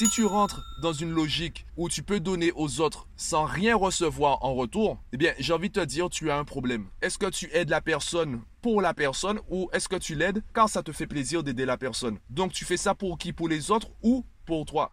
Si tu rentres dans une logique où tu peux donner aux autres sans rien recevoir en retour, eh bien, j'ai envie de te dire, tu as un problème. Est-ce que tu aides la personne pour la personne ou est-ce que tu l'aides car ça te fait plaisir d'aider la personne? Donc, tu fais ça pour qui? Pour les autres ou pour toi?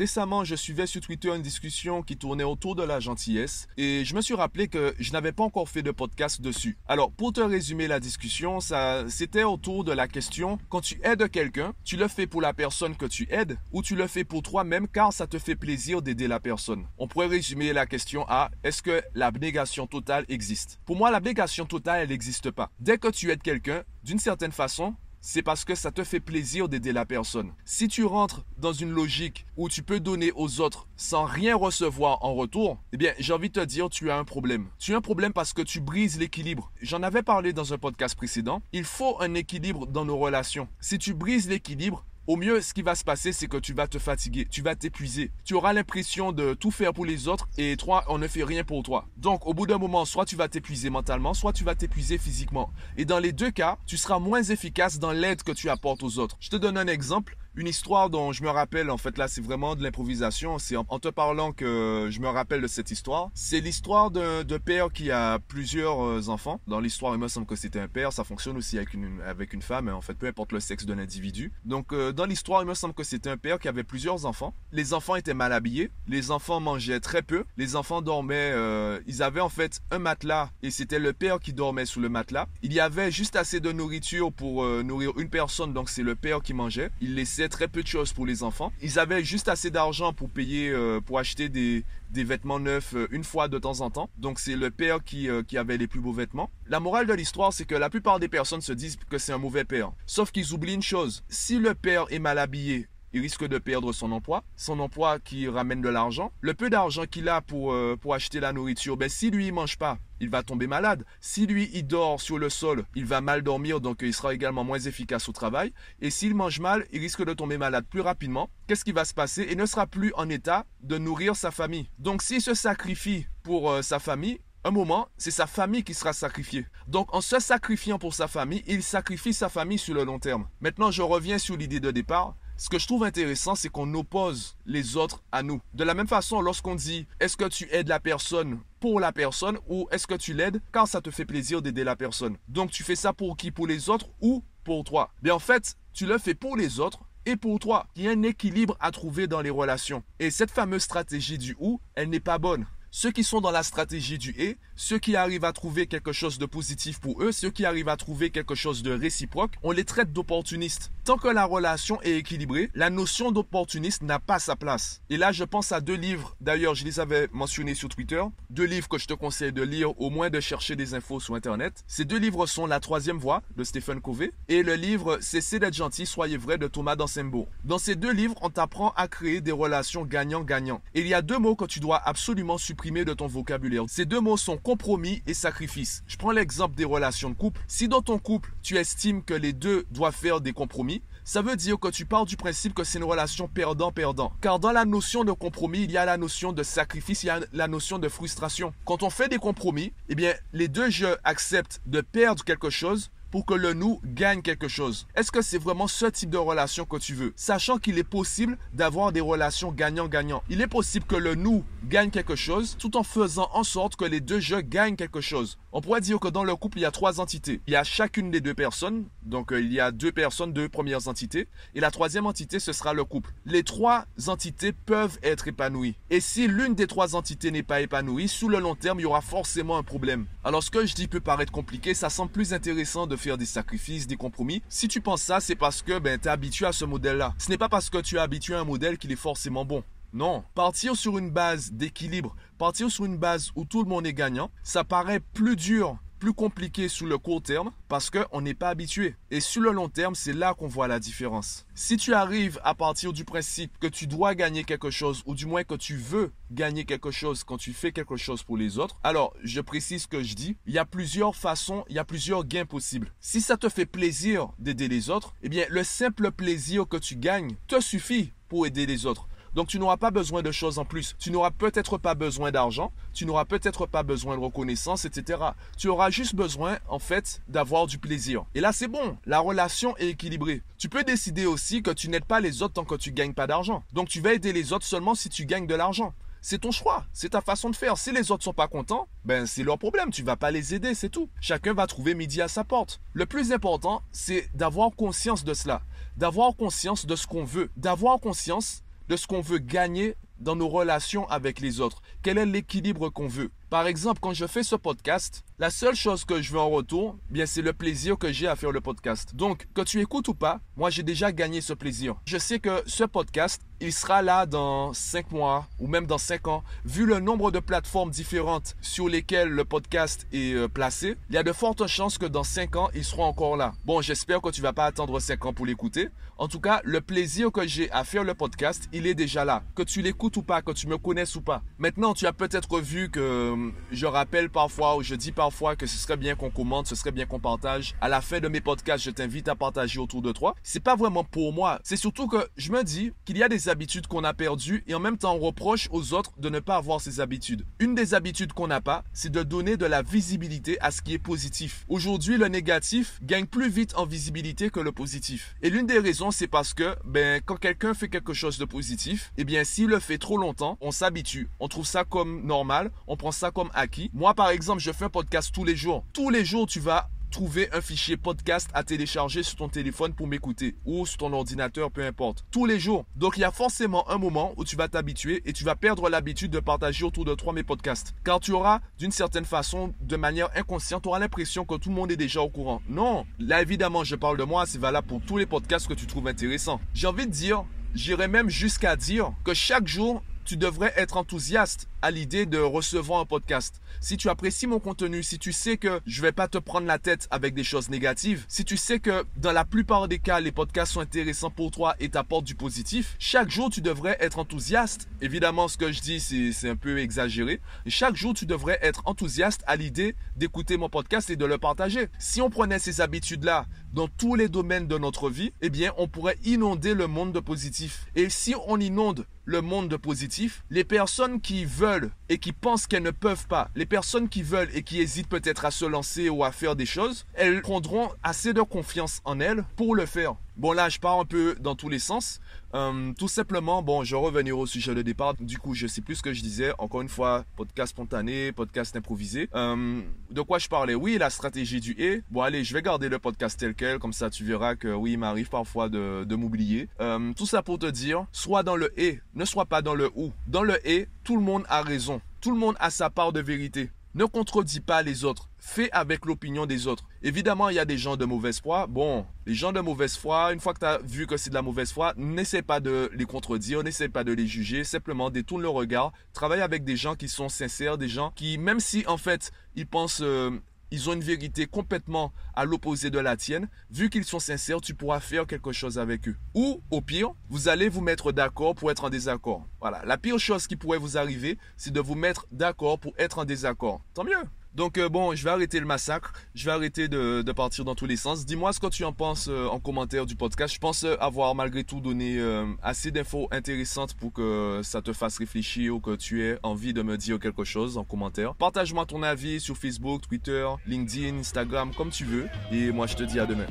Récemment, je suivais sur Twitter une discussion qui tournait autour de la gentillesse et je me suis rappelé que je n'avais pas encore fait de podcast dessus. Alors, pour te résumer la discussion, c'était autour de la question quand tu aides quelqu'un, tu le fais pour la personne que tu aides ou tu le fais pour toi-même car ça te fait plaisir d'aider la personne. On pourrait résumer la question à est-ce que l'abnégation totale existe? Pour moi, l'abnégation totale, elle n'existe pas. Dès que tu aides quelqu'un, d'une certaine façon, c'est parce que ça te fait plaisir d'aider la personne. Si tu rentres dans une logique où tu peux donner aux autres sans rien recevoir en retour, eh bien, j'ai envie de te dire, tu as un problème. Tu as un problème parce que tu brises l'équilibre. J'en avais parlé dans un podcast précédent. Il faut un équilibre dans nos relations. Si tu brises l'équilibre, au mieux, ce qui va se passer, c'est que tu vas te fatiguer, tu vas t'épuiser. Tu auras l'impression de tout faire pour les autres et toi, on ne fait rien pour toi. Donc, au bout d'un moment, soit tu vas t'épuiser mentalement, soit tu vas t'épuiser physiquement. Et dans les deux cas, tu seras moins efficace dans l'aide que tu apportes aux autres. Je te donne un exemple une histoire dont je me rappelle, en fait là c'est vraiment de l'improvisation, c'est en, te parlant que je me rappelle de cette histoire. C'est l'histoire d'un père qui a plusieurs euh, enfants. Dans l'histoire, il me semble que c'était un père, ça fonctionne aussi avec une, avec une femme, en fait peu importe le sexe de l'individu. Donc euh, dans l'histoire, il me semble que c'était un père qui avait plusieurs enfants. Les enfants étaient mal habillés, les enfants mangeaient très peu, les enfants dormaient, euh, ils avaient en fait un matelas et c'était le père qui dormait sous le matelas. Il y avait juste assez de nourriture pour nourrir une personne, donc c'est le père qui mangeait. Il laissait très peu de choses pour les enfants. Ils avaient juste assez d'argent pour payer, euh, pour acheter des, vêtements neufs euh, une fois de temps en temps. Donc c'est le père euh, qui avait les plus beaux vêtements. La morale de l'histoire, c'est que la plupart des personnes se disent que c'est un mauvais père. Sauf qu'ils oublient une chose. Si le père est mal habillé, il risque de perdre son emploi, son emploi qui ramène de l'argent. Le peu d'argent qu'il a pour, euh, pour acheter la nourriture, ben, si lui, il mange pas, il va tomber malade. Si lui, il dort sur le sol, il va mal dormir, donc il sera également moins efficace au travail. Et s'il mange mal, il risque de tomber malade plus rapidement. Qu'est-ce qui va se passer? Il ne sera plus en état de nourrir sa famille. Donc s'il se sacrifie pour euh, sa famille, un moment, c'est sa famille qui sera sacrifiée. Donc en se sacrifiant pour sa famille, il sacrifie sa famille sur le long terme. Maintenant, je reviens sur l'idée de départ. Ce que je trouve intéressant, c'est qu'on oppose les autres à nous. De la même façon, lorsqu'on dit est-ce que tu aides la personne pour la personne ou est-ce que tu l'aides car ça te fait plaisir d'aider la personne? Donc tu fais ça pour qui? Pour les autres ou pour toi? Mais en fait, tu le fais pour les autres et pour toi. Il y a un équilibre à trouver dans les relations. Et cette fameuse stratégie du ou, elle n'est pas bonne. Ceux qui sont dans la stratégie du et, ceux qui arrivent à trouver quelque chose de positif pour eux, ceux qui arrivent à trouver quelque chose de réciproque, on les traite d'opportunistes. Tant que la relation est équilibrée, la notion d'opportuniste n'a pas sa place. Et là, je pense à deux livres, d'ailleurs, je les avais mentionnés sur Twitter, deux livres que je te conseille de lire, au moins de chercher des infos sur Internet. Ces deux livres sont La troisième voie de Stephen Covey et le livre Cessez d'être gentil, soyez vrai de Thomas Dansembo. Dans ces deux livres, on t'apprend à créer des relations gagnant-gagnant. Et il y a deux mots que tu dois absolument supprimer de ton vocabulaire. Ces deux mots sont compromis et sacrifice. Je prends l'exemple des relations de couple. Si dans ton couple, tu estimes que les deux doivent faire des compromis, ça veut dire que tu pars du principe que c'est une relation perdant-perdant. Car dans la notion de compromis, il y a la notion de sacrifice, il y a la notion de frustration. Quand on fait des compromis, eh bien, les deux jeux acceptent de perdre quelque chose pour que le nous gagne quelque chose. Est-ce que c'est vraiment ce type de relation que tu veux? Sachant qu'il est possible d'avoir des relations gagnant-gagnant. Il est possible que le nous gagne quelque chose tout en faisant en sorte que les deux jeux gagnent quelque chose. On pourrait dire que dans le couple, il y a trois entités. Il y a chacune des deux personnes, donc euh, il y a deux personnes, deux premières entités, et la troisième entité, ce sera le couple. Les trois entités peuvent être épanouies. Et si l'une des trois entités n'est pas épanouie, sous le long terme, il y aura forcément un problème. Alors ce que je dis peut paraître compliqué, ça semble plus intéressant de faire des sacrifices, des compromis. Si tu penses ça, c'est parce que ben, tu es habitué à ce modèle-là. Ce n'est pas parce que tu es habitué à un modèle qu'il est forcément bon. Non, partir sur une base d'équilibre, partir sur une base où tout le monde est gagnant, ça paraît plus dur plus compliqué sous le court terme parce qu'on n'est pas habitué. Et sur le long terme, c'est là qu'on voit la différence. Si tu arrives à partir du principe que tu dois gagner quelque chose, ou du moins que tu veux gagner quelque chose quand tu fais quelque chose pour les autres, alors je précise ce que je dis, il y a plusieurs façons, il y a plusieurs gains possibles. Si ça te fait plaisir d'aider les autres, eh bien le simple plaisir que tu gagnes te suffit pour aider les autres. Donc tu n'auras pas besoin de choses en plus. Tu n'auras peut-être pas besoin d'argent, tu n'auras peut-être pas besoin de reconnaissance, etc. Tu auras juste besoin, en fait, d'avoir du plaisir. Et là, c'est bon. La relation est équilibrée. Tu peux décider aussi que tu n'aides pas les autres tant que tu gagnes pas d'argent. Donc tu vas aider les autres seulement si tu gagnes de l'argent. C'est ton choix, c'est ta façon de faire. Si les autres sont pas contents, ben c'est leur problème, tu vas pas les aider, c'est tout. Chacun va trouver midi à sa porte. Le plus important, c'est d'avoir conscience de cela, d'avoir conscience de ce qu'on veut, d'avoir conscience de ce qu'on veut gagner dans nos relations avec les autres. Quel est l'équilibre qu'on veut? Par exemple, quand je fais ce podcast, la seule chose que je veux en retour, bien c'est le plaisir que j'ai à faire le podcast. Donc, que tu écoutes ou pas, moi j'ai déjà gagné ce plaisir. Je sais que ce podcast, il sera là dans 5 mois ou même dans 5 ans. Vu le nombre de plateformes différentes sur lesquelles le podcast est euh, placé, il y a de fortes chances que dans 5 ans, il sera encore là. Bon, j'espère que tu vas pas attendre 5 ans pour l'écouter. En tout cas, le plaisir que j'ai à faire le podcast, il est déjà là. Que tu l'écoutes ou pas, que tu me connaisses ou pas. Maintenant, tu as peut-être vu que je rappelle parfois ou je dis parfois fois que ce serait bien qu'on commente, ce serait bien qu'on partage. À la fin de mes podcasts, je t'invite à partager autour de toi. C'est pas vraiment pour moi. C'est surtout que je me dis qu'il y a des habitudes qu'on a perdues et en même temps on reproche aux autres de ne pas avoir ces habitudes. Une des habitudes qu'on n'a pas, c'est de donner de la visibilité à ce qui est positif. Aujourd'hui, le négatif gagne plus vite en visibilité que le positif. Et l'une des raisons, c'est parce que, ben, quand quelqu'un fait quelque chose de positif, eh bien, s'il le fait trop longtemps, on s'habitue. On trouve ça comme normal. On prend ça comme acquis. Moi, par exemple, je fais un podcast tous les jours. Tous les jours, tu vas trouver un fichier podcast à télécharger sur ton téléphone pour m'écouter ou sur ton ordinateur, peu importe. Tous les jours. Donc il y a forcément un moment où tu vas t'habituer et tu vas perdre l'habitude de partager autour de toi mes podcasts. Car tu auras, d'une certaine façon, de manière inconsciente, tu auras l'impression que tout le monde est déjà au courant. Non. Là, évidemment, je parle de moi, c'est valable pour tous les podcasts que tu trouves intéressants. J'ai envie de dire, j'irais même jusqu'à dire que chaque jour, tu devrais être enthousiaste à l'idée de recevoir un podcast. Si tu apprécies mon contenu, si tu sais que je vais pas te prendre la tête avec des choses négatives, si tu sais que dans la plupart des cas, les podcasts sont intéressants pour toi et t'apportent du positif, chaque jour, tu devrais être enthousiaste. Évidemment, ce que je dis, c'est un peu exagéré. Chaque jour, tu devrais être enthousiaste à l'idée d'écouter mon podcast et de le partager. Si on prenait ces habitudes-là dans tous les domaines de notre vie, eh bien, on pourrait inonder le monde de positif. Et si on inonde le monde de positif, les personnes qui veulent et qui pensent qu'elles ne peuvent pas, les personnes qui veulent et qui hésitent peut-être à se lancer ou à faire des choses, elles prendront assez de confiance en elles pour le faire. Bon là, je pars un peu dans tous les sens. Euh, tout simplement, bon, je revenir au sujet de départ. Du coup, je sais plus ce que je disais. Encore une fois, podcast spontané, podcast improvisé. Euh, de quoi je parlais? Oui, la stratégie du et. Bon, allez, je vais garder le podcast tel quel. Comme ça, tu verras que oui, il m'arrive parfois de, de m'oublier. Euh, tout ça pour te dire, soit dans le et, ne sois pas dans le ou. Dans le et, tout le monde a raison. Tout le monde a sa part de vérité. Ne contredis pas les autres. Fais avec l'opinion des autres. Évidemment, il y a des gens de mauvaise foi. Bon, les gens de mauvaise foi, une fois que tu as vu que c'est de la mauvaise foi, n'essaie pas de les contredire, n'essaie pas de les juger, simplement détourne le regard. Travaille avec des gens qui sont sincères, des gens qui, même si en fait, ils pensent euh, ils ont une vérité complètement à l'opposé de la tienne, vu qu'ils sont sincères, tu pourras faire quelque chose avec eux. Ou, au pire, vous allez vous mettre d'accord pour être en désaccord. Voilà, la pire chose qui pourrait vous arriver, c'est de vous mettre d'accord pour être en désaccord. Tant mieux. Donc euh, bon, je vais arrêter le massacre, je vais arrêter de, partir dans tous les sens. Dis-moi ce que tu en penses euh, en commentaire du podcast. Je pense euh, avoir malgré tout donné assez d'infos intéressantes pour que ça te fasse réfléchir ou que tu aies envie de me dire quelque chose en commentaire. Partage-moi ton avis sur Facebook, Twitter, LinkedIn, Instagram, comme tu veux. Et moi je te dis à demain.